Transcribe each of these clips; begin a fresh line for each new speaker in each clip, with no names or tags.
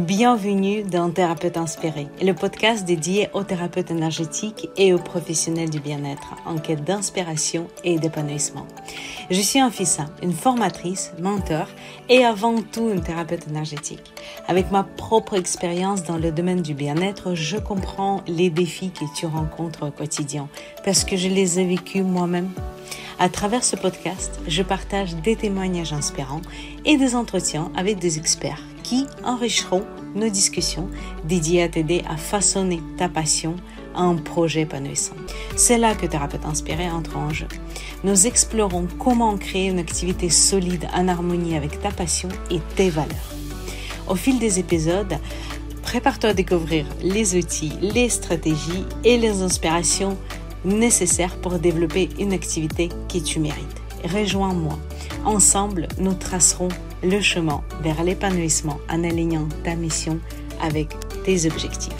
Bienvenue dans Thérapeute Inspiré, le podcast dédié aux thérapeutes énergétiques et aux professionnels du bien-être en quête d'inspiration et d'épanouissement. Je suis Anfissa, une formatrice, mentor et avant tout une thérapeute énergétique. Avec ma propre expérience dans le domaine du bien-être, je comprends les défis que tu rencontres au quotidien parce que je les ai vécus moi-même à travers ce podcast, je partage des témoignages inspirants et des entretiens avec des experts qui enrichiront nos discussions dédiées à t'aider à façonner ta passion à un projet épanouissant. C'est là que Thérapeute Inspiré entre en jeu. Nous explorons comment créer une activité solide en harmonie avec ta passion et tes valeurs. Au fil des épisodes, prépare-toi à découvrir les outils, les stratégies et les inspirations nécessaires pour développer une activité que tu mérites. Rejoins-moi. Ensemble, nous tracerons le chemin vers l'épanouissement en alignant ta mission avec tes objectifs.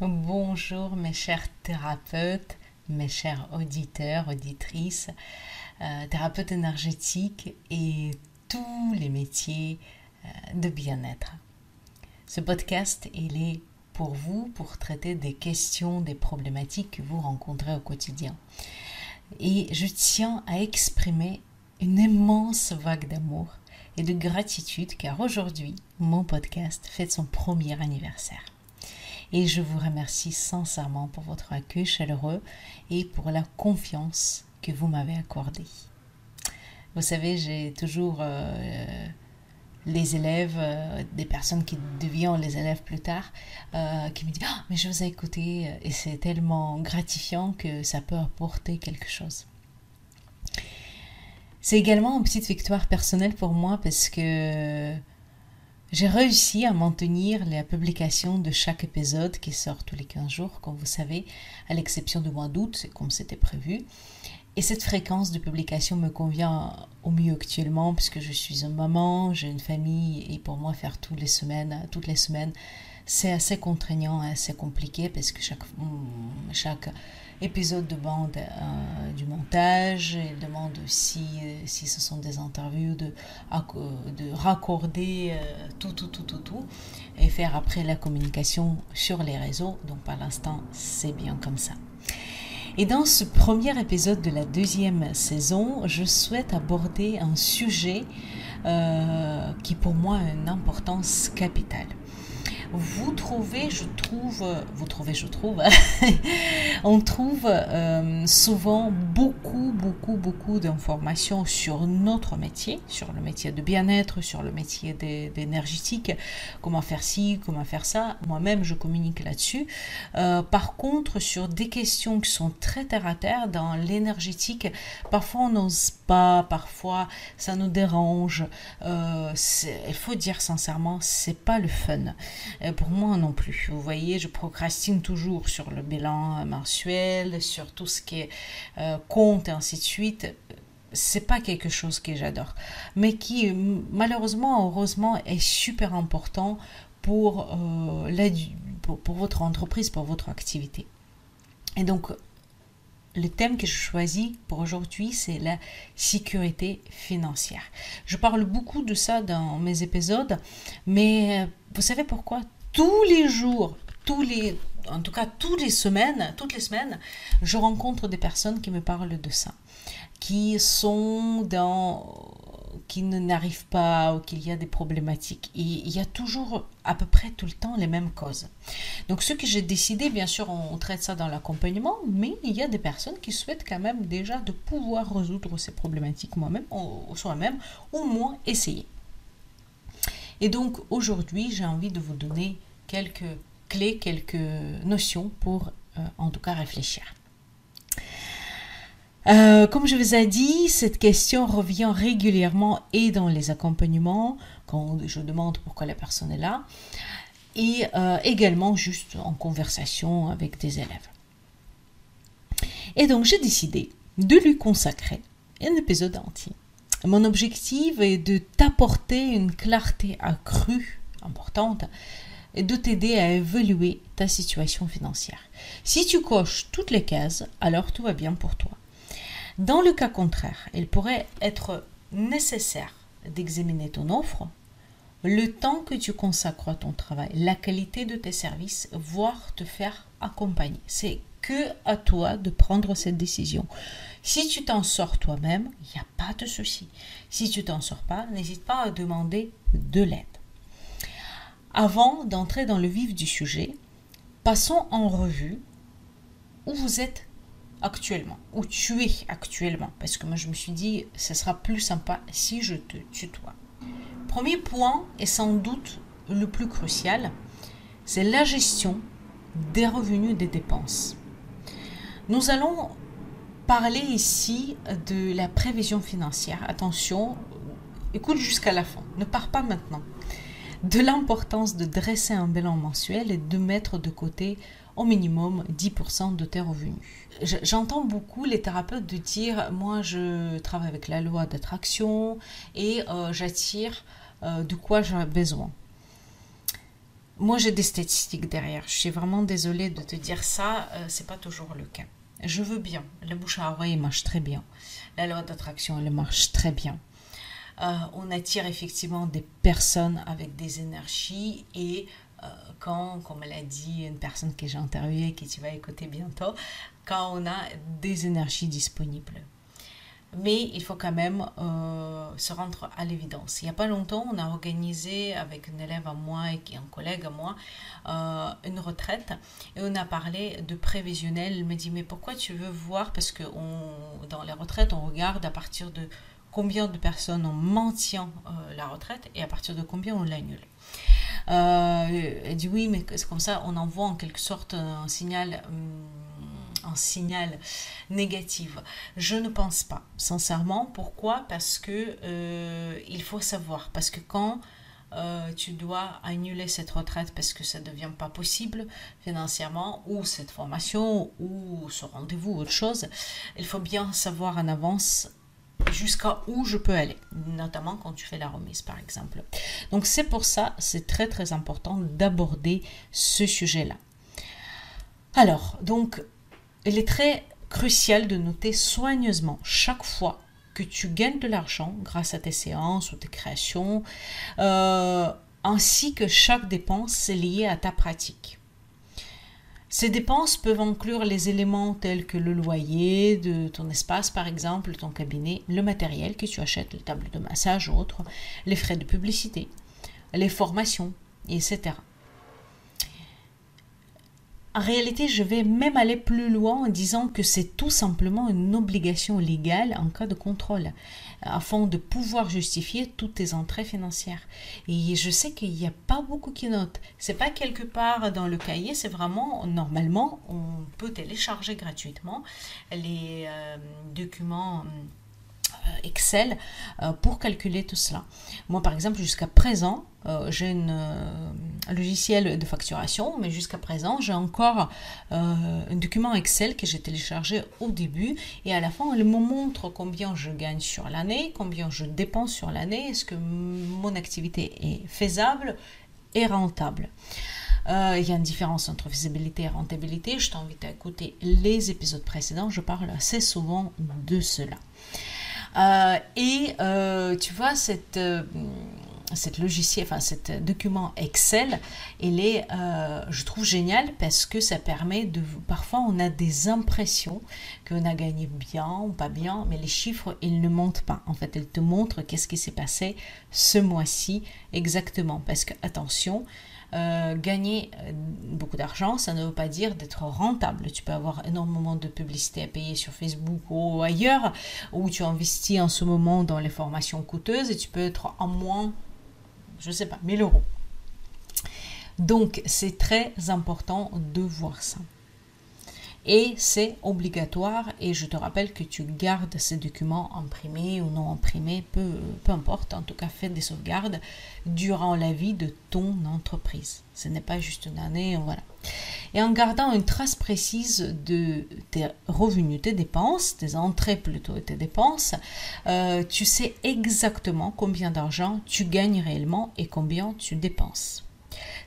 Bonjour mes chers thérapeutes, mes chers auditeurs, auditrices, euh, thérapeutes énergétiques et tous les métiers euh, de bien-être. Ce podcast, il est pour vous pour traiter des questions, des problématiques que vous rencontrez au quotidien. Et je tiens à exprimer une immense vague d'amour et de gratitude car aujourd'hui, mon podcast fête son premier anniversaire. Et je vous remercie sincèrement pour votre accueil chaleureux et pour la confiance que vous m'avez accordée. Vous savez, j'ai toujours euh, les élèves, euh, des personnes qui deviennent les élèves plus tard, euh, qui me disent ah, mais je vous ai écouté et c'est tellement gratifiant que ça peut apporter quelque chose. C'est également une petite victoire personnelle pour moi parce que j'ai réussi à maintenir la publication de chaque épisode qui sort tous les 15 jours, comme vous savez, à l'exception du mois d'août, c'est comme c'était prévu. Et cette fréquence de publication me convient au mieux actuellement puisque je suis une maman, j'ai une famille et pour moi faire toutes les semaines, toutes les semaines, c'est assez contraignant, assez compliqué parce que chaque, chaque épisode demande euh, du montage, il demande aussi, euh, si ce sont des interviews, de, de raccorder euh, tout, tout, tout, tout, tout et faire après la communication sur les réseaux. Donc par l'instant, c'est bien comme ça. Et dans ce premier épisode de la deuxième saison, je souhaite aborder un sujet qui pour moi a une importance capitale vous trouvez, je trouve, vous trouvez, je trouve, on trouve euh, souvent beaucoup, beaucoup, beaucoup d'informations sur notre métier, sur le métier de bien-être, sur le métier d'énergétique, comment faire ci, comment faire ça. Moi-même, je communique là-dessus. Euh, par contre, sur des questions qui sont très terre à terre dans l'énergétique, parfois on n'ose pas, parfois ça nous dérange. Euh, il faut dire sincèrement, c'est pas le fun. Euh, pour moi non plus. Vous voyez, je procrastine toujours sur le bilan mensuel, sur tout ce qui est euh, compte et ainsi de suite c'est pas quelque chose que j'adore, mais qui malheureusement, heureusement, est super important pour, euh, pour, pour, votre entreprise, pour votre activité. Et donc, le thème que je choisis pour aujourd'hui, c'est la sécurité financière. Je parle beaucoup de ça dans mes épisodes, mais vous savez pourquoi? Tous les jours, tous les, en tout cas toutes les semaines, toutes les semaines, je rencontre des personnes qui me parlent de ça, qui sont dans qui n'arrivent pas ou qu'il y a des problématiques. Et il y a toujours à peu près tout le temps les mêmes causes. Donc ce que j'ai décidé, bien sûr, on traite ça dans l'accompagnement, mais il y a des personnes qui souhaitent quand même déjà de pouvoir résoudre ces problématiques moi-même, soi-même, au moins essayer. Et donc aujourd'hui, j'ai envie de vous donner quelques clés, quelques notions pour euh, en tout cas réfléchir. Euh, comme je vous ai dit, cette question revient régulièrement et dans les accompagnements, quand je demande pourquoi la personne est là, et euh, également juste en conversation avec des élèves. Et donc j'ai décidé de lui consacrer un épisode entier. Mon objectif est de t'apporter une clarté accrue, importante, et de t'aider à évaluer ta situation financière. Si tu coches toutes les cases, alors tout va bien pour toi. Dans le cas contraire, il pourrait être nécessaire d'examiner ton offre le temps que tu consacres à ton travail, la qualité de tes services, voire te faire accompagner. C'est que à toi de prendre cette décision. Si tu t'en sors toi-même, il n'y a pas de souci. Si tu t'en sors pas, n'hésite pas à demander de l'aide. Avant d'entrer dans le vif du sujet, passons en revue où vous êtes actuellement, où tu es actuellement, parce que moi je me suis dit, ce sera plus sympa si je te tutoie. Premier point, et sans doute le plus crucial, c'est la gestion des revenus des dépenses. Nous allons parler ici de la prévision financière. Attention, écoute jusqu'à la fin, ne pars pas maintenant. De l'importance de dresser un bilan mensuel et de mettre de côté au minimum 10% de tes revenus. J'entends beaucoup les thérapeutes de dire moi je travaille avec la loi d'attraction et euh, j'attire euh, de quoi j'ai besoin. Moi j'ai des statistiques derrière. Je suis vraiment désolée de te dire ça, euh, c'est pas toujours le cas. Je veux bien. La bouche à oreille marche très bien. La loi d'attraction elle marche très bien. on attire effectivement des personnes avec des énergies et quand, comme l'a dit une personne que j'ai interviewée, que tu vas écouter bientôt, quand on a des énergies disponibles. Mais il faut quand même euh, se rendre à l'évidence. Il n'y a pas longtemps, on a organisé avec une élève à moi et un collègue à moi euh, une retraite et on a parlé de prévisionnel. Elle me dit mais pourquoi tu veux voir? Parce que on, dans les retraites, on regarde à partir de combien de personnes on maintient la retraite et à partir de combien on l'annule. Euh, elle dit oui, mais c'est comme ça, on envoie en quelque sorte un signal, hum, un signal négatif. Je ne pense pas, sincèrement. Pourquoi? Parce que euh, il faut savoir, parce que quand euh, tu dois annuler cette retraite parce que ça ne devient pas possible financièrement, ou cette formation, ou ce rendez-vous, autre chose, il faut bien savoir en avance jusqu'à où je peux aller, notamment quand tu fais la remise par exemple. Donc c'est pour ça, c'est très très important d'aborder ce sujet-là. Alors, donc, il est très crucial de noter soigneusement chaque fois que tu gagnes de l'argent grâce à tes séances ou tes créations, euh, ainsi que chaque dépense liée à ta pratique. Ces dépenses peuvent inclure les éléments tels que le loyer de ton espace, par exemple, ton cabinet, le matériel que tu achètes, les tables de massage ou autres, les frais de publicité, les formations, etc. En réalité, je vais même aller plus loin en disant que c'est tout simplement une obligation légale en cas de contrôle, afin de pouvoir justifier toutes tes entrées financières. Et je sais qu'il n'y a pas beaucoup qui notent. C'est pas quelque part dans le cahier, c'est vraiment normalement on peut télécharger gratuitement les euh, documents euh, Excel euh, pour calculer tout cela. Moi, par exemple, jusqu'à présent, euh, j'ai un logiciel de facturation, mais jusqu'à présent, j'ai encore un document Excel que j'ai téléchargé au début et à la fin, il me montre combien je gagne sur l'année, combien je dépense sur l'année, est-ce que mon activité est faisable et rentable. il y a une différence entre faisabilité et rentabilité. Je t'invite à écouter les épisodes précédents. Je parle assez souvent de cela. Euh, et euh, tu vois, cette, euh, cette logiciel, enfin, cet document Excel, il est, je trouve génial parce que ça permet de. Parfois, on a des impressions qu'on a gagné bien ou pas bien, mais les chiffres, ils ne montent pas. En fait, ils te montrent qu'est-ce qui s'est passé ce mois-ci exactement. Parce que, attention, euh, gagner euh, beaucoup d'argent, ça ne veut pas dire d'être rentable. Tu peux avoir énormément de publicité à payer sur Facebook ou ailleurs, où tu investis en ce moment dans les formations coûteuses et tu peux être en moins, je ne sais pas, 1000 euros. Donc, c'est très important de voir ça et c'est obligatoire et je te rappelle que tu gardes ces documents imprimés ou non imprimés, peu, peu importe, en tout cas fais des sauvegardes durant la vie de ton entreprise. Ce n'est pas juste une année, voilà. Et en gardant une trace précise de tes revenus, tes dépenses, tes entrées plutôt et tes dépenses, euh, tu sais exactement combien d'argent tu gagnes réellement et combien tu dépenses.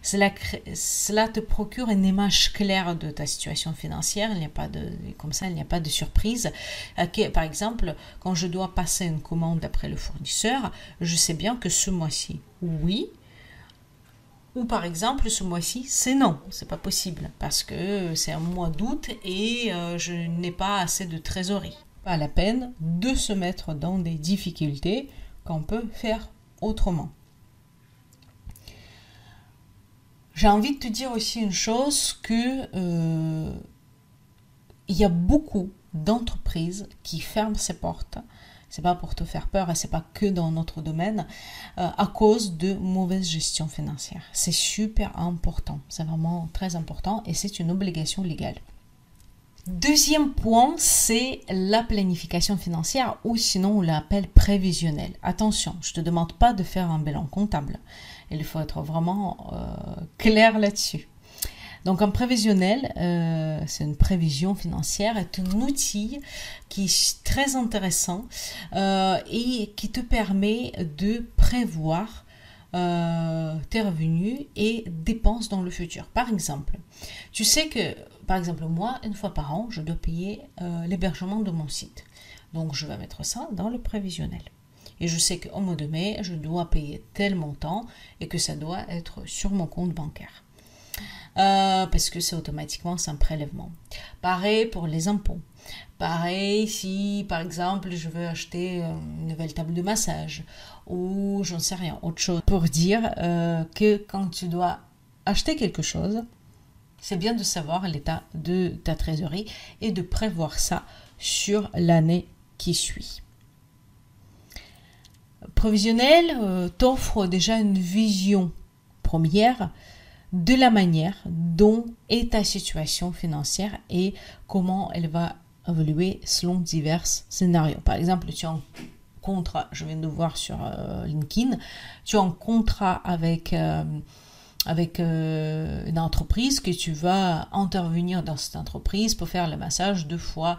Cela, te procure une image claire de ta situation financière. Il n'y a pas de, comme ça, il n'y a pas de surprise. Par exemple, quand je dois passer une commande après le fournisseur, je sais bien que ce mois-ci, oui, Ou par exemple, ce mois-ci, c'est non, c'est pas possible parce que c'est un mois d'août et euh, je n'ai pas assez de trésorerie. Pas la peine de se mettre dans des difficultés qu'on peut faire autrement. J'ai envie de te dire aussi une chose que euh, il y a beaucoup d'entreprises qui ferment ses portes c'est pas pour te faire peur et c'est pas que dans notre domaine, euh, à cause de mauvaise gestion financière. C'est super important, c'est vraiment très important et c'est une obligation légale. Deuxième point, c'est la planification financière ou sinon on l'appelle prévisionnelle. Attention, je ne te demande pas de faire un bilan comptable. Il faut être vraiment euh, clair là-dessus. Donc un prévisionnel, euh, c'est une prévision financière, est un outil qui est très intéressant euh, et qui te permet de prévoir tes revenus et dépenses dans le futur. Par exemple, tu sais que, par exemple, moi, une fois par an, je dois payer l'hébergement de mon site. Donc, je vais mettre ça dans le prévisionnel. Et je sais qu'au mois de mai, je dois payer tel montant et que ça doit être sur mon compte bancaire. Euh, parce que c'est automatiquement un prélèvement. Pareil pour les impôts. Pareil si par exemple je veux acheter euh, une nouvelle table de massage ou j'en sais rien, autre chose. Pour dire euh, que quand tu dois acheter quelque chose, c'est bien de savoir l'état de ta trésorerie et de prévoir ça sur l'année qui suit. Provisionnel t'offre déjà une vision première de la manière dont est ta situation financière et comment elle va évoluer selon divers scénarios. Par exemple, tu as un contrat, je viens de voir sur euh, LinkedIn, tu as un contrat avec, euh, avec euh, une entreprise que tu vas intervenir dans cette entreprise pour faire le massage deux fois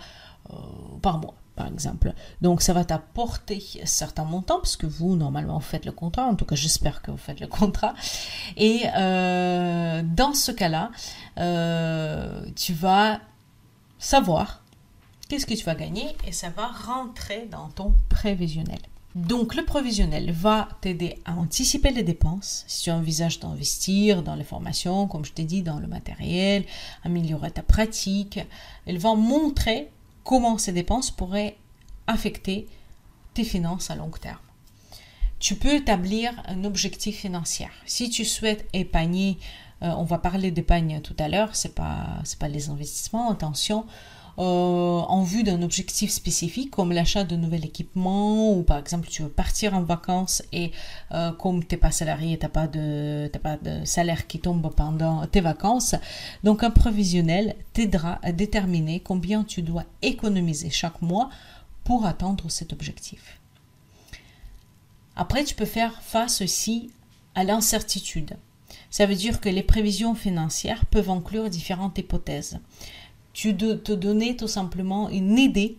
par mois par exemple. Donc ça va t'apporter certains montants, puisque vous, normalement, faites le contrat, en tout cas j'espère que vous faites le contrat. Et euh, dans ce cas-là, euh, tu vas savoir qu'est-ce que tu vas gagner et ça va rentrer dans ton prévisionnel. Donc le prévisionnel va t'aider à anticiper les dépenses si tu envisages d'investir dans les formations, comme je t'ai dit, dans le matériel, améliorer ta pratique. Elle va montrer comment ces dépenses pourraient affecter tes finances à long terme. Tu peux établir un objectif financier. Si tu souhaites épargner, euh, on va parler d'épargne tout à l'heure, c'est pas pas les investissements, attention. Euh, en vue d'un objectif spécifique comme l'achat de nouvel équipement ou par exemple tu veux partir en vacances et euh, comme tu n'es pas salarié, tu n'as pas, de, pas de salaire qui tombe pendant tes vacances, donc un provisionnel t'aidera à déterminer combien tu dois économiser chaque mois pour atteindre cet objectif. Après, tu peux faire face aussi à l'incertitude. Ça veut dire que les prévisions financières peuvent inclure différentes hypothèses tu te donner tout simplement une idée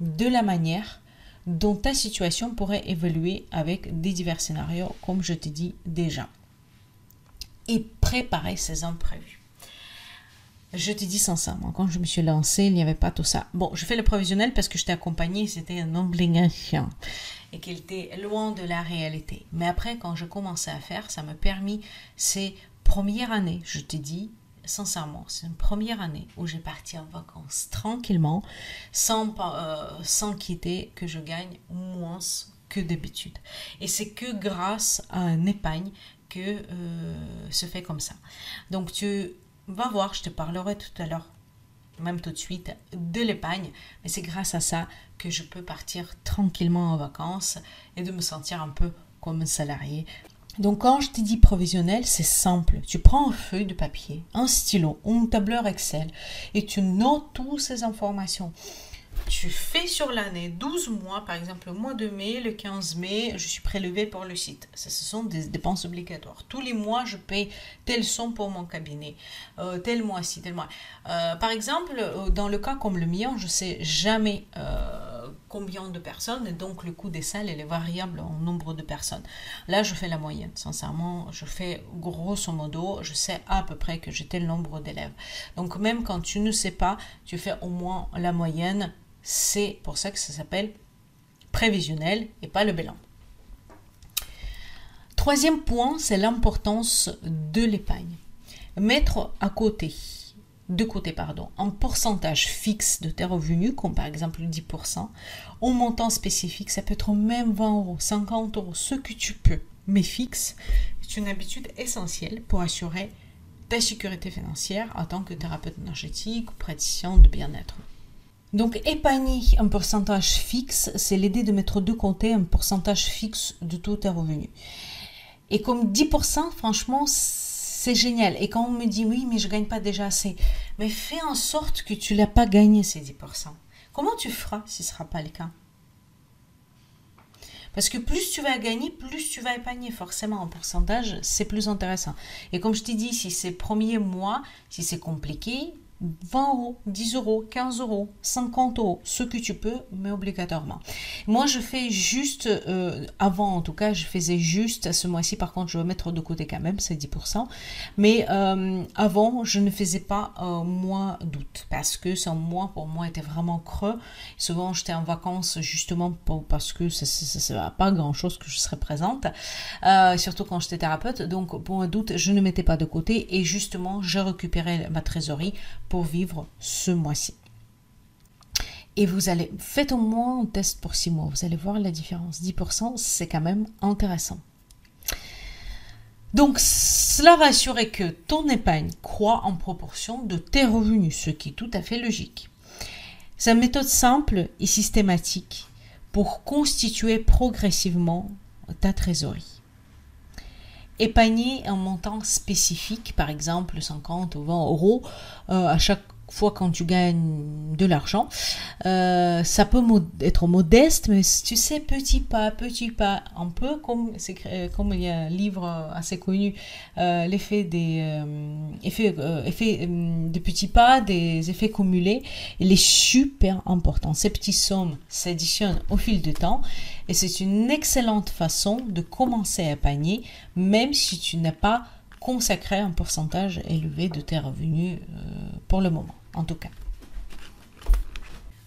de la manière dont ta situation pourrait évoluer avec des divers scénarios, comme je t'ai dit déjà. Et préparer ces imprévus. Je te dis sincèrement, quand je me suis lancée, il n'y avait pas tout ça. Bon, je fais le provisionnel parce que je t'ai accompagné, c'était une obligation et qu'il était loin de la réalité. Mais après, quand je commençais à faire, ça m'a permis ces premières années, je te dis, sincèrement, c'est une première année où j'ai parti en vacances tranquillement, sans, euh, sans quitter que je gagne moins que d'habitude. Et c'est que grâce à un épargne que euh, se fait comme ça. Donc tu vas voir, je te parlerai tout à l'heure, même tout de suite, de l'épargne, mais c'est grâce à ça que je peux partir tranquillement en vacances et de me sentir un peu comme un salarié donc quand je te dis provisionnel, c'est simple. Tu prends une feuille de papier, un stylo ou un tableur Excel et tu notes toutes ces informations. Tu fais sur l'année 12 mois, par exemple le mois de mai, le 15 mai, je suis prélevé pour le site. ce sont des dépenses obligatoires. Tous les mois, je paye telle somme pour mon cabinet, euh, tel mois-ci, tel mois. Euh, par exemple, euh, dans le cas comme le mien, je sais jamais combien de personnes et donc le coût des salles est variable en nombre de personnes. Là, je fais la moyenne. Sincèrement, je fais grosso modo, je sais à peu près que j'ai tel nombre d'élèves. Donc même quand tu ne sais pas, tu fais au moins la moyenne. C'est pour ça que ça s'appelle prévisionnel et pas le bilan. Troisième point, c'est l'importance de l'épargne. Mettre à côté, de côté, pardon, un pourcentage fixe de tes revenus, comme par exemple 10%, au montant spécifique, ça peut être même 20 euros, 50 euros, ce que tu peux, mais fixe, c'est une habitude essentielle pour assurer ta sécurité financière en tant que thérapeute énergétique ou praticien de bien-être. Donc, épargner un pourcentage fixe, c'est l'aider de mettre de côté un pourcentage fixe de tous tes revenus. Et comme 10%, franchement, c'est génial. Et quand on me dit oui, mais je gagne pas déjà assez, mais fais en sorte que tu l'as pas gagné ces 10%. Comment tu feras si ce sera pas le cas? Parce que plus tu vas gagner, plus tu vas épargner. Forcément, en pourcentage, c'est plus intéressant. Et comme je t'ai dit, si c'est premier mois, si c'est compliqué, 20 euros, 10 euros, 15 euros, 50 euros, ce que tu peux, mais obligatoirement. Moi, je fais juste, euh, avant en tout cas, je faisais juste, ce mois-ci, par contre, je vais mettre de côté quand même, c'est 10%. Mais euh, avant, je ne faisais pas euh, mois d'août, parce que ce mois, pour moi, était vraiment creux. Souvent, j'étais en vacances justement parce que ça ne pas grand-chose que je serais présente, surtout quand j'étais thérapeute. Donc, pour mois d'août, je ne mettais pas de côté et justement, je récupérais ma trésorerie pour vivre ce mois-ci. Et vous allez, faites au moins un test pour six mois, vous allez voir la différence. 10%, c'est quand même intéressant. Donc, cela va assurer que ton épargne croît en proportion de tes revenus, ce qui est tout à fait logique. C'est une méthode simple et systématique pour constituer progressivement ta trésorerie épargner un montant spécifique, par exemple 50 ou 20 euros, euh, à chaque fois quand tu gagnes de l'argent. Euh, ça peut être modeste, mais tu sais, petit pas, petit pas, un peu comme, comme il y a un livre assez connu, euh, l'effet des effets, effets de petits pas, des effets cumulés, il est super important. Ces petites sommes s'additionnent au fil du temps et c'est une excellente façon de commencer à épargner, même si tu n'as pas consacré un pourcentage élevé de tes revenus euh, pour le moment, en tout cas.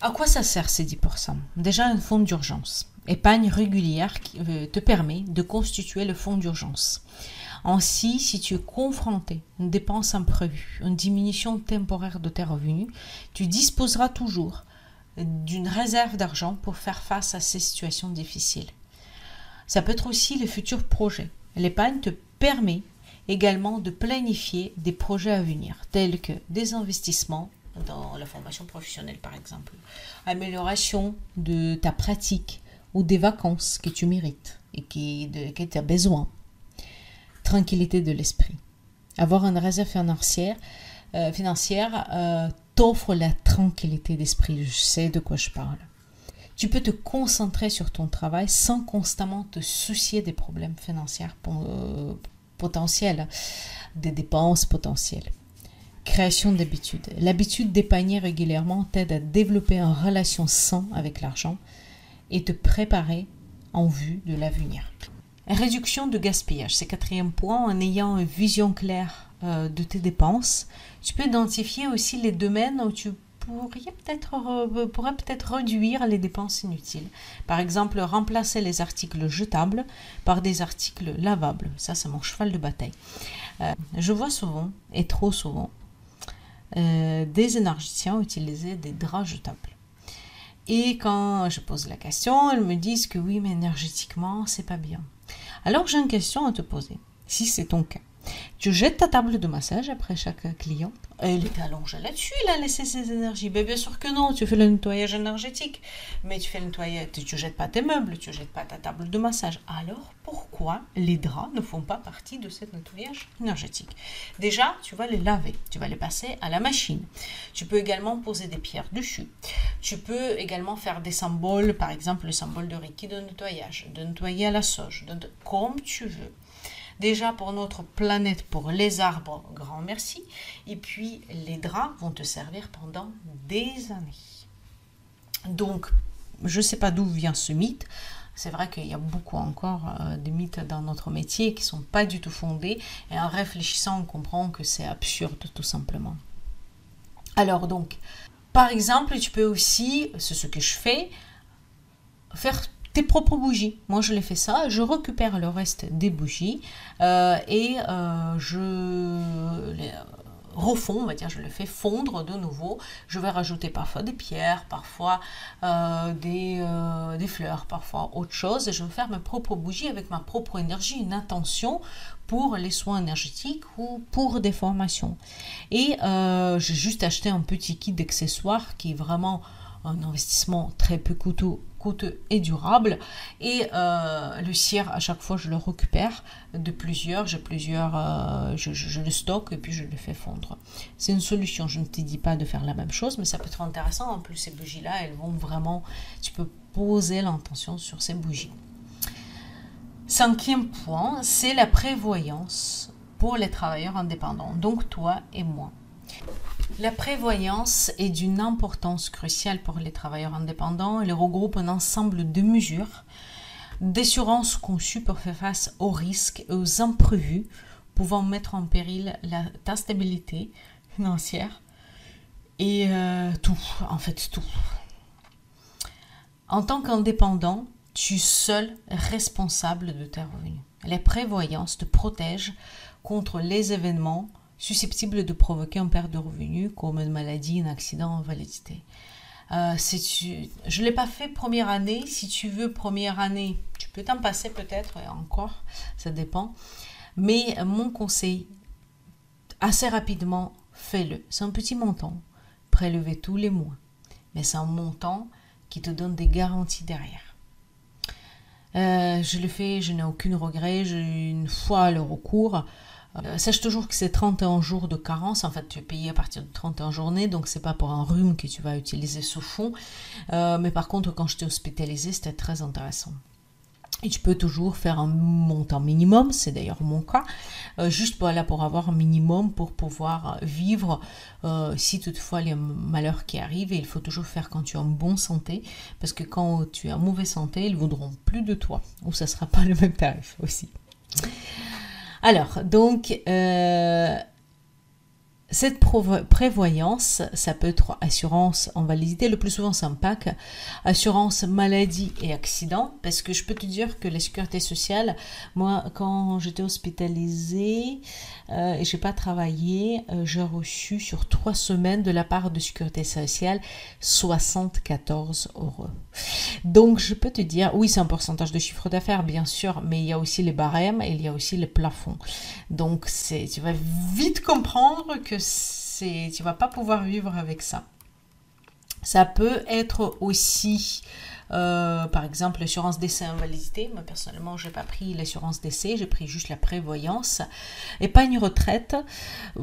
À quoi ça sert ces 10% Déjà un fonds d'urgence. Épargne régulière qui euh, te permet de constituer le fonds d'urgence. Ainsi, si tu es confronté à une dépense imprévue, une diminution temporaire de tes revenus, tu disposeras toujours d'une réserve d'argent pour faire face à ces situations difficiles. Ça peut être aussi les futurs projets. L'épargne te permet également de planifier des projets à venir, tels que des investissements dans la formation professionnelle par exemple, amélioration de ta pratique ou des vacances que tu mérites et qui, de, que tu as besoin, tranquillité de l'esprit. Avoir une réserve financière, euh, euh, t'offre la tranquillité d'esprit. Je sais de quoi je parle. Tu peux te concentrer sur ton travail sans constamment te soucier des problèmes financiers euh, potentiels, des dépenses potentielles. Création d'habitudes. L'habitude d'épargner régulièrement t'aide à développer une relation saine avec l'argent et te préparer en vue de l'avenir. Réduction de gaspillage, c'est quatrième point, en ayant une vision claire euh, de tes dépenses. Tu peux identifier aussi les domaines où tu pourrais peut-être pourrais peut-être réduire les dépenses inutiles. Par exemple, remplacer les articles jetables par des articles lavables. Ça, c'est mon cheval de bataille. Euh, je vois souvent, et trop souvent, euh, des énergéticiens utiliser des draps jetables. Et quand je pose la question, ils me disent que oui, mais énergétiquement, c'est pas bien. Alors j'ai une question à te poser, si c'est ton cas. Tu jettes ta table de massage après chaque client. Elle est allongée là-dessus, il a laissé ses énergies. Ben, bien sûr que non, tu fais le nettoyage énergétique. Mais tu fais le nettoyage, tu jettes pas tes meubles, tu jettes pas ta table de massage. Alors pourquoi les draps ne font pas partie de ce nettoyage énergétique? Déjà, tu vas les laver, tu vas les passer à la machine. Tu peux également poser des pierres dessus. Tu peux également faire des symboles, par exemple le symbole de Reiki de nettoyage, de nettoyer à la sauge, comme tu veux. Déjà pour notre planète, pour les arbres, grand merci. Et puis les draps vont te servir pendant des années. Donc, je ne sais pas d'où vient ce mythe. C'est vrai qu'il y a beaucoup encore euh, de mythes dans notre métier qui ne sont pas du tout fondés. Et en réfléchissant, on comprend que c'est absurde tout simplement. Alors donc, par exemple, tu peux aussi, c'est ce que je fais, faire tes propres bougies. Moi, je l'ai fait ça. Je récupère le reste des bougies euh, et je les refonds, on va dire, je le fais fondre de nouveau. Je vais rajouter parfois des pierres, parfois des, des, fleurs, parfois autre chose. Je vais faire mes propres bougies avec ma propre énergie, une intention pour les soins énergétiques ou pour des formations. Et euh, j'ai juste acheté un petit kit d'accessoires qui est vraiment un investissement très peu coûteux, coûteux et durable. Et euh, le cire, à chaque fois, je le récupère de plusieurs. J'ai plusieurs, euh, je, le stocke et puis je le fais fondre. C'est une solution. Je ne te dis pas de faire la même chose, mais ça peut être intéressant. En plus, ces bougies-là, elles vont vraiment, tu peux poser l'intention sur ces bougies. Cinquième point, c'est la prévoyance pour les travailleurs indépendants, donc toi et moi. La prévoyance est d'une importance cruciale pour les travailleurs indépendants. Elle regroupe un ensemble de mesures, d'assurances conçues pour faire face aux risques et aux imprévus pouvant mettre en péril ta stabilité financière et euh, tout, en fait tout. En tant qu'indépendant, tu es seul responsable de tes revenus. La prévoyance te protège contre les événements susceptibles de provoquer une perte de revenus comme une maladie, un accident, une invalidité. Euh, je ne l'ai pas fait première année. Si tu veux première année, tu peux t'en passer peut-être, encore, ça dépend. Mais mon conseil, assez rapidement, fais-le. C'est un petit montant, prélevé tous les mois. Mais c'est un montant qui te donne des garanties derrière. Euh, je le fais, je n'ai aucun regret. J'ai une fois le recours. Euh, sache toujours que c'est 31 jours de carence. En fait, tu es payé à partir de 31 journées, donc c'est pas pour un rhume que tu vas utiliser ce fond. Euh, mais par contre, quand je t'ai hospitalisé, c'était très intéressant. Et tu peux toujours faire un montant minimum, c'est d'ailleurs mon cas, euh, juste pour, pour avoir un minimum pour pouvoir vivre si toutefois il y a un malheur qui arrive. Et il faut toujours faire quand tu es en bonne santé, parce que quand tu es en mauvaise santé, ils voudront plus de toi, ou ça ne sera pas le même tarif aussi. Alors, donc, euh, cette prévoyance, ça peut être assurance en validité, le plus souvent c'est un PAC, assurance maladie et accident, parce que je peux te dire que la sécurité sociale, moi quand j'étais hospitalisée euh, et j'ai pas travaillé, euh, j'ai reçu sur trois semaines de la part de sécurité sociale 74 euros. Donc je peux te dire, oui c'est un pourcentage de chiffre d'affaires bien sûr, mais il y a aussi les barèmes et il y a aussi les plafonds. Donc tu vas vite comprendre que c'est, tu vas pas pouvoir vivre avec ça. Ça peut être aussi euh, par exemple, l'assurance décès invalidité. Moi, personnellement, je n'ai pas pris l'assurance décès, j'ai pris juste la prévoyance. Épargne retraite,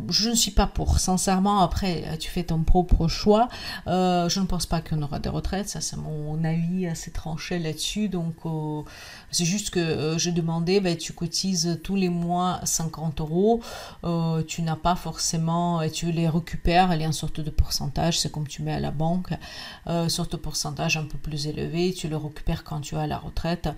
je ne suis pas pour. Sincèrement, après, tu fais ton propre choix. Euh, je ne pense pas qu'on aura des retraites. Ça, c'est mon avis assez tranché là-dessus. Donc, euh, c'est juste que j'ai demandé, ben, tu cotises tous les mois 50 euros. tu n'as pas forcément, et tu les récupères, y a une sorte de pourcentage. C'est comme tu mets à la banque, sorte de pourcentage un peu plus élevé tu le récupères quand tu as la retraite.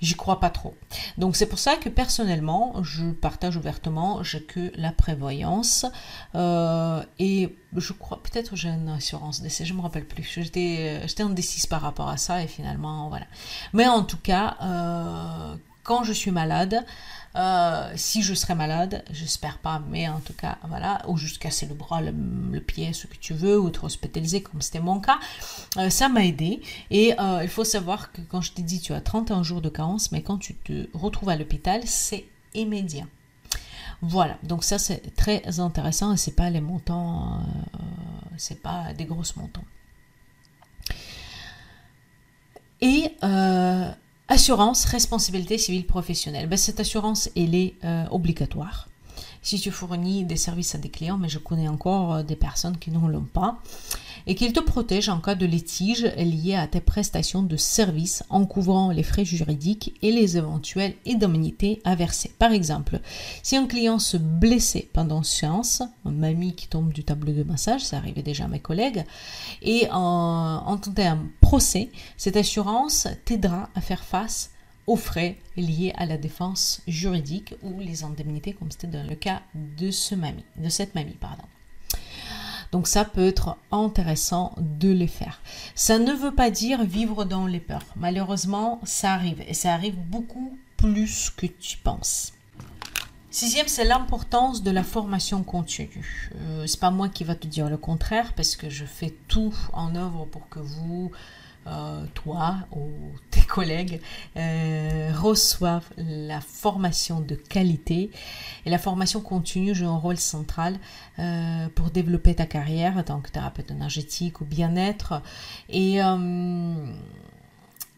J'y crois pas trop. Donc c'est pour ça que personnellement, je partage ouvertement, j'ai que la prévoyance euh, et je crois peut-être j'ai une assurance d'essai, je me rappelle plus. J'étais j'étais indécise par rapport à ça et finalement voilà. Mais en tout cas, euh, quand je suis malade, euh, si je serais malade, j'espère pas, mais en tout cas, voilà, ou juste casser le bras, le, pied, ce que tu veux, ou être hospitalisé comme c'était mon cas, euh, ça m'a aidé. Et euh, il faut savoir que quand je t'ai dit tu as 31 jours de carence, mais quand tu te retrouves à l'hôpital, c'est immédiat. Voilà, donc ça c'est très intéressant et c'est pas les montants, c'est pas des grosses montants. Et Assurance, responsabilité civile professionnelle. Ben, cette assurance, elle est euh, obligatoire. Si tu fournis des services à des clients, mais je connais encore euh, des personnes qui ne l'ont pas et qu'il te protège en cas de litige lié à tes prestations de services en couvrant les frais juridiques et les éventuelles indemnités à verser. Par exemple, si un client se blessait pendant une séance, un mamie qui tombe du tableau de massage, ça arrivait déjà à mes collègues, et en, entendait un procès, cette assurance t'aidera à faire face aux frais liés à la défense juridique ou les indemnités comme c'était dans le cas de ce mamie, de cette mamie, pardon. Donc ça peut être intéressant de les faire. Ça ne veut pas dire vivre dans les peurs. Malheureusement, ça arrive et ça arrive beaucoup plus que tu penses. Sixième, c'est l'importance de la formation continue. Euh, c'est pas moi qui va te dire le contraire parce que je fais tout en œuvre pour que vous euh, toi ou tes collègues euh, reçoivent la formation de qualité. Et la formation continue joue un rôle central euh, pour développer ta carrière en tant que thérapeute énergétique ou bien-être. Et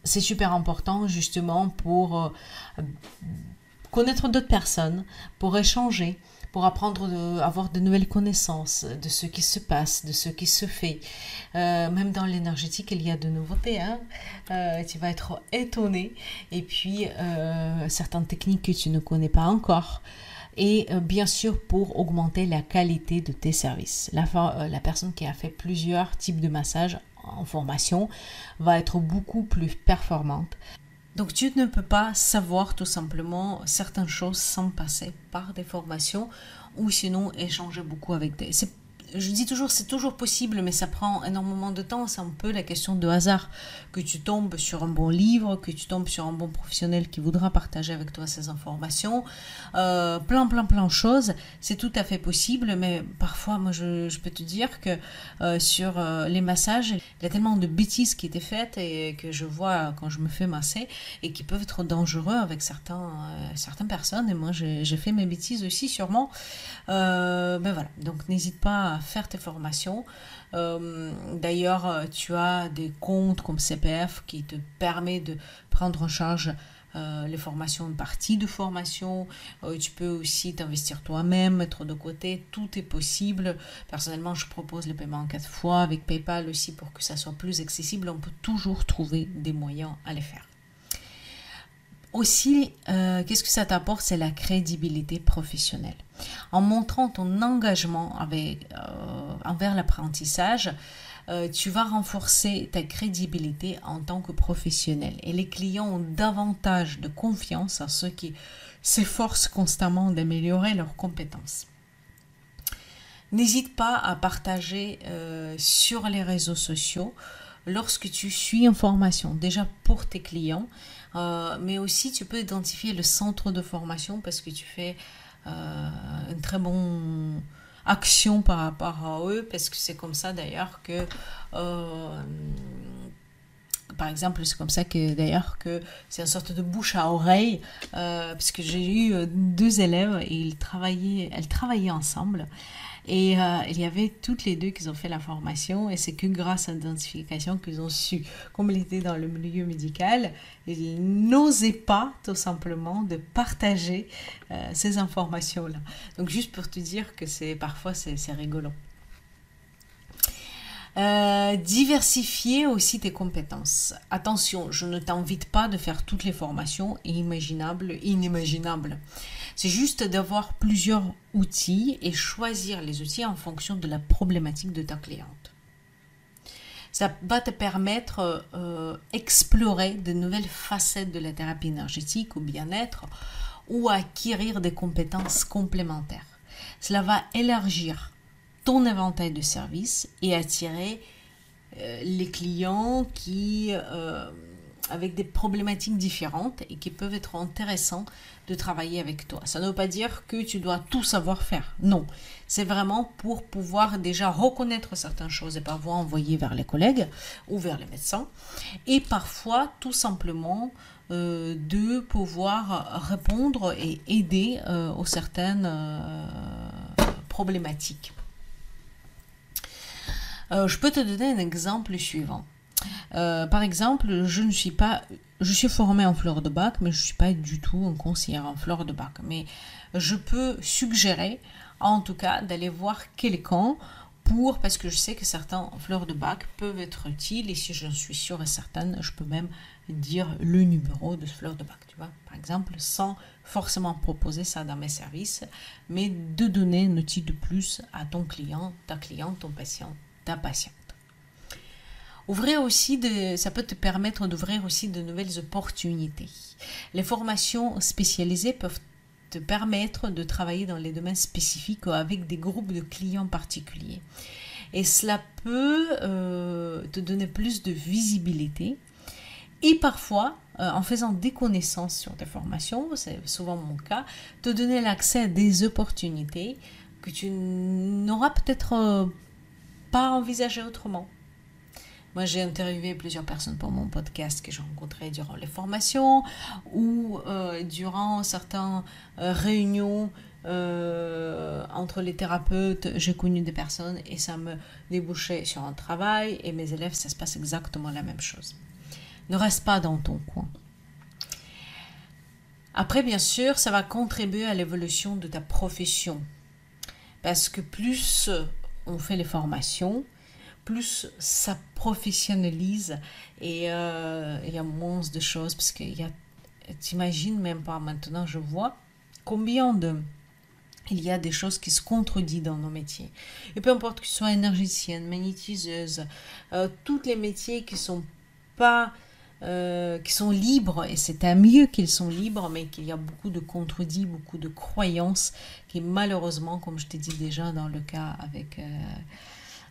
c'est super important justement pour connaître d'autres personnes, pour échanger, pour apprendre à avoir de nouvelles connaissances de ce qui se passe, de ce qui se fait. Euh, même dans l'énergétique, il y a de nouveautés. Hein. Euh, tu vas être étonné. Et puis, euh, certaines techniques que tu ne connais pas encore. Et bien sûr, pour augmenter la qualité de tes services. La, la personne qui a fait plusieurs types de massages en formation va être beaucoup plus performante. Donc tu ne peux pas savoir tout simplement certaines choses sans passer par des formations ou sinon échanger beaucoup avec des je dis toujours, c'est toujours possible, mais ça prend énormément de temps. C'est un peu la question de hasard. Que tu tombes sur un bon livre, que tu tombes sur un bon professionnel qui voudra partager avec toi ces informations. Euh, plein, plein, plein de choses. C'est tout à fait possible, mais parfois, moi, je, peux te dire que euh, sur euh, les massages, il y a tellement de bêtises qui étaient faites et que je vois quand je me fais masser et qui peuvent être dangereux avec certains, certaines personnes. Et moi, j'ai fait mes bêtises aussi, sûrement. ben voilà. Donc, n'hésite pas faire tes formations. Euh, d'ailleurs, euh, tu as des comptes comme CPF qui te permet de prendre en charge euh, les formations, une partie de formation. tu peux aussi t'investir toi-même, mettre de côté. Tout est possible. Personnellement, je propose le paiement en quatre fois avec PayPal aussi pour que ça soit plus accessible. On peut toujours trouver des moyens à les faire. Aussi, qu'est-ce que ça t'apporte? C'est la crédibilité professionnelle en montrant ton engagement euh, envers l'apprentissage, euh, tu vas renforcer ta crédibilité en tant que professionnel. Et les clients ont davantage de confiance à ceux qui s'efforcent constamment d'améliorer leurs compétences. N'hésite pas à partager euh, sur les réseaux sociaux lorsque tu suis en formation, déjà pour tes clients, mais aussi tu peux identifier le centre de formation parce que tu fais euh, une très bonne action par rapport à eux, parce que c'est comme ça d'ailleurs que euh, par exemple, c'est comme ça que d'ailleurs que c'est une sorte de bouche à oreille, euh, parce que j'ai eu deux élèves et ils travaillaient, elles travaillaient ensemble. Et euh, il y avait toutes les deux qui ont fait la formation et c'est que grâce à l'identification qu'ils ont su, comme ils étaient dans le milieu médical, ils n'osaient pas tout simplement de partager euh, ces informations-là. Donc juste pour te dire que c'est parfois c'est rigolo. Euh, diversifier aussi tes compétences. Attention, je ne t'invite pas de faire toutes les formations imaginables, inimaginables. C'est juste d'avoir plusieurs outils et choisir les outils en fonction de la problématique de ta cliente. Ça va te permettre d'explorer euh, de nouvelles facettes de la thérapie énergétique ou bien-être ou acquérir des compétences complémentaires. Cela va élargir ton éventail de services et attirer euh, les clients qui euh, avec des problématiques différentes et qui peuvent être intéressants de travailler avec toi. Ça ne veut pas dire que tu dois tout savoir faire. Non. C'est vraiment pour pouvoir déjà reconnaître certaines choses et parfois envoyer vers les collègues ou vers les médecins. Et parfois, tout simplement, euh, de pouvoir répondre et aider euh, aux certaines euh, problématiques. je peux te donner un exemple suivant. Euh, par exemple, je ne suis pas, je suis formée en fleur de bac, mais je ne suis pas du tout un conseiller en fleur de bac. Mais je peux suggérer, en tout cas, d'aller voir quelqu'un pour, parce que je sais que certains fleurs de bac peuvent être utiles, et si je suis sûre et certaine, je peux même dire le numéro de ce fleur de bac, tu vois, par exemple, sans forcément proposer ça dans mes services, mais de donner un outil de plus à ton client, ta cliente, ton patient, ta patiente. Ouvrir aussi, ça peut te permettre d'ouvrir aussi de nouvelles opportunités. Les formations spécialisées peuvent te permettre de travailler dans les domaines spécifiques avec des groupes de clients particuliers. et cela peut euh, te donner plus de visibilité et parfois, euh, en faisant des connaissances sur tes formations, c'est souvent mon cas, te donner l'accès à des opportunités que tu n'auras peut-être euh, pas envisagées autrement. Moi, j'ai interviewé plusieurs personnes pour mon podcast que j'ai rencontrées durant les formations ou euh, durant certaines réunions entre les thérapeutes. J'ai connu des personnes et ça me débouchait sur un travail et mes élèves, ça se passe exactement la même chose. Ne reste pas dans ton coin. Après, bien sûr, ça va contribuer à l'évolution de ta profession. Parce que plus on fait les formations, plus ça professionnalise et euh, il y a moins de choses. Parce que y a, t'imagines même pas maintenant, je vois combien de il y a des choses qui se contredisent dans nos métiers. Et peu importe que ce soit énergéticienne, magnétiseuse, euh, tous les métiers qui sont pas euh, qui sont libres, et c'est un mieux qu'ils sont libres, mais qu'il y a beaucoup de contredits, beaucoup de croyances qui malheureusement, comme je t'ai dit déjà dans le cas avec, euh,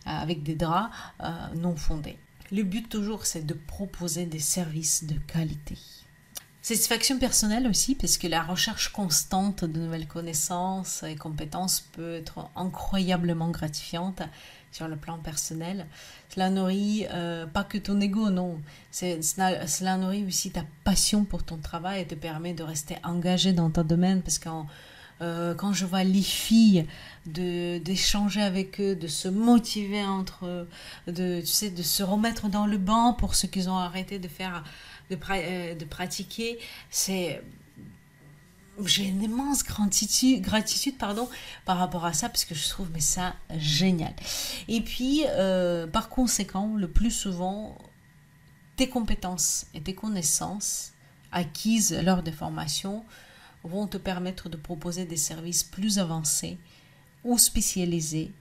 avec des draps, euh, non fondés. Le but toujours, c'est de proposer des services de qualité. Satisfaction personnelle aussi, parce que la recherche constante de nouvelles connaissances et compétences peut être incroyablement gratifiante sur le plan personnel. Cela nourrit euh, pas que ton ego, non. Cela, cela, nourrit aussi ta passion pour ton travail et te permet de rester engagé dans ton domaine parce que euh, quand je vois les filles d'échanger avec eux, de se motiver entre eux, de tu sais de se remettre dans le banc pour ce qu'ils ont arrêté de faire de, euh, de pratiquer, c'est j'ai une immense gratitude, gratitude pardon, par rapport à ça, parce que je trouve mais ça génial. Et puis, euh, par conséquent, le plus souvent, tes compétences et tes connaissances acquises lors des formations vont te permettre de proposer des services plus avancés ou spécialisés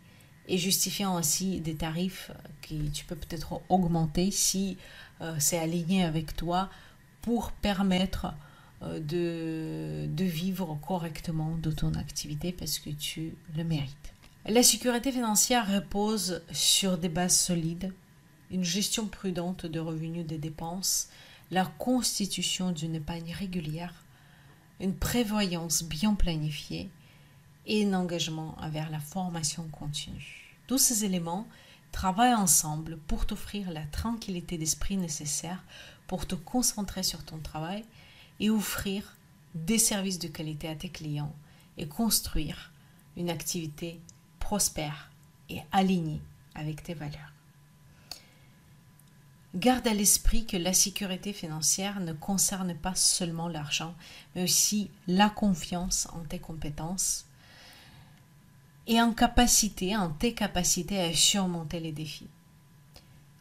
et justifiant aussi des tarifs que tu peux peut-être augmenter si euh, c'est aligné avec toi pour permettre euh, de, de vivre correctement de ton activité parce que tu le mérites. La sécurité financière repose sur des bases solides, une gestion prudente de revenus des dépenses, la constitution d'une épargne régulière, une prévoyance bien planifiée et un engagement envers la formation continue. Tous ces éléments travaillent ensemble pour t'offrir la tranquillité d'esprit nécessaire pour te concentrer sur ton travail et offrir des services de qualité à tes clients et construire une activité prospère et alignée avec tes valeurs. Garde à l'esprit que la sécurité financière ne concerne pas seulement l'argent, mais aussi la confiance en tes compétences et en tes capacités à surmonter les défis.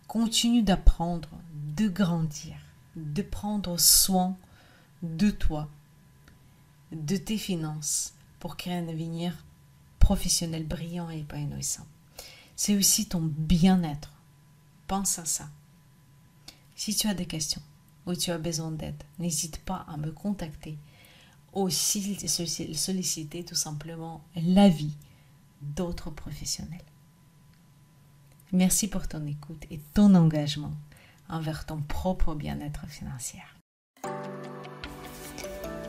Continue d'apprendre, de grandir, de prendre soin de toi, de tes finances, pour créer un avenir professionnel brillant et épanouissant. C'est aussi ton bien-être. Pense à ça. Si tu as des questions ou tu as besoin d'aide, n'hésite pas à me contacter ou solliciter tout simplement l'avis d'autres professionnels. Merci pour ton écoute et ton engagement envers ton propre bien-être financier.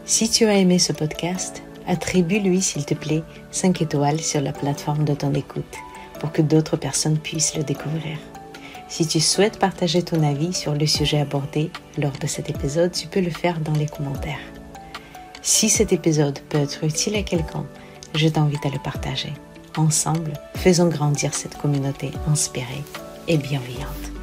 Si tu as aimé ce podcast, attribue-lui, s'il te plaît, 5 étoiles sur la plateforme de ton écoute pour que d'autres personnes puissent le découvrir. Si tu souhaites partager ton avis sur le sujet abordé lors de cet épisode, tu peux le faire dans les commentaires. Si cet épisode peut être utile à quelqu'un, je t'invite à le partager. Ensemble, faisons grandir cette communauté inspirée et bienveillante.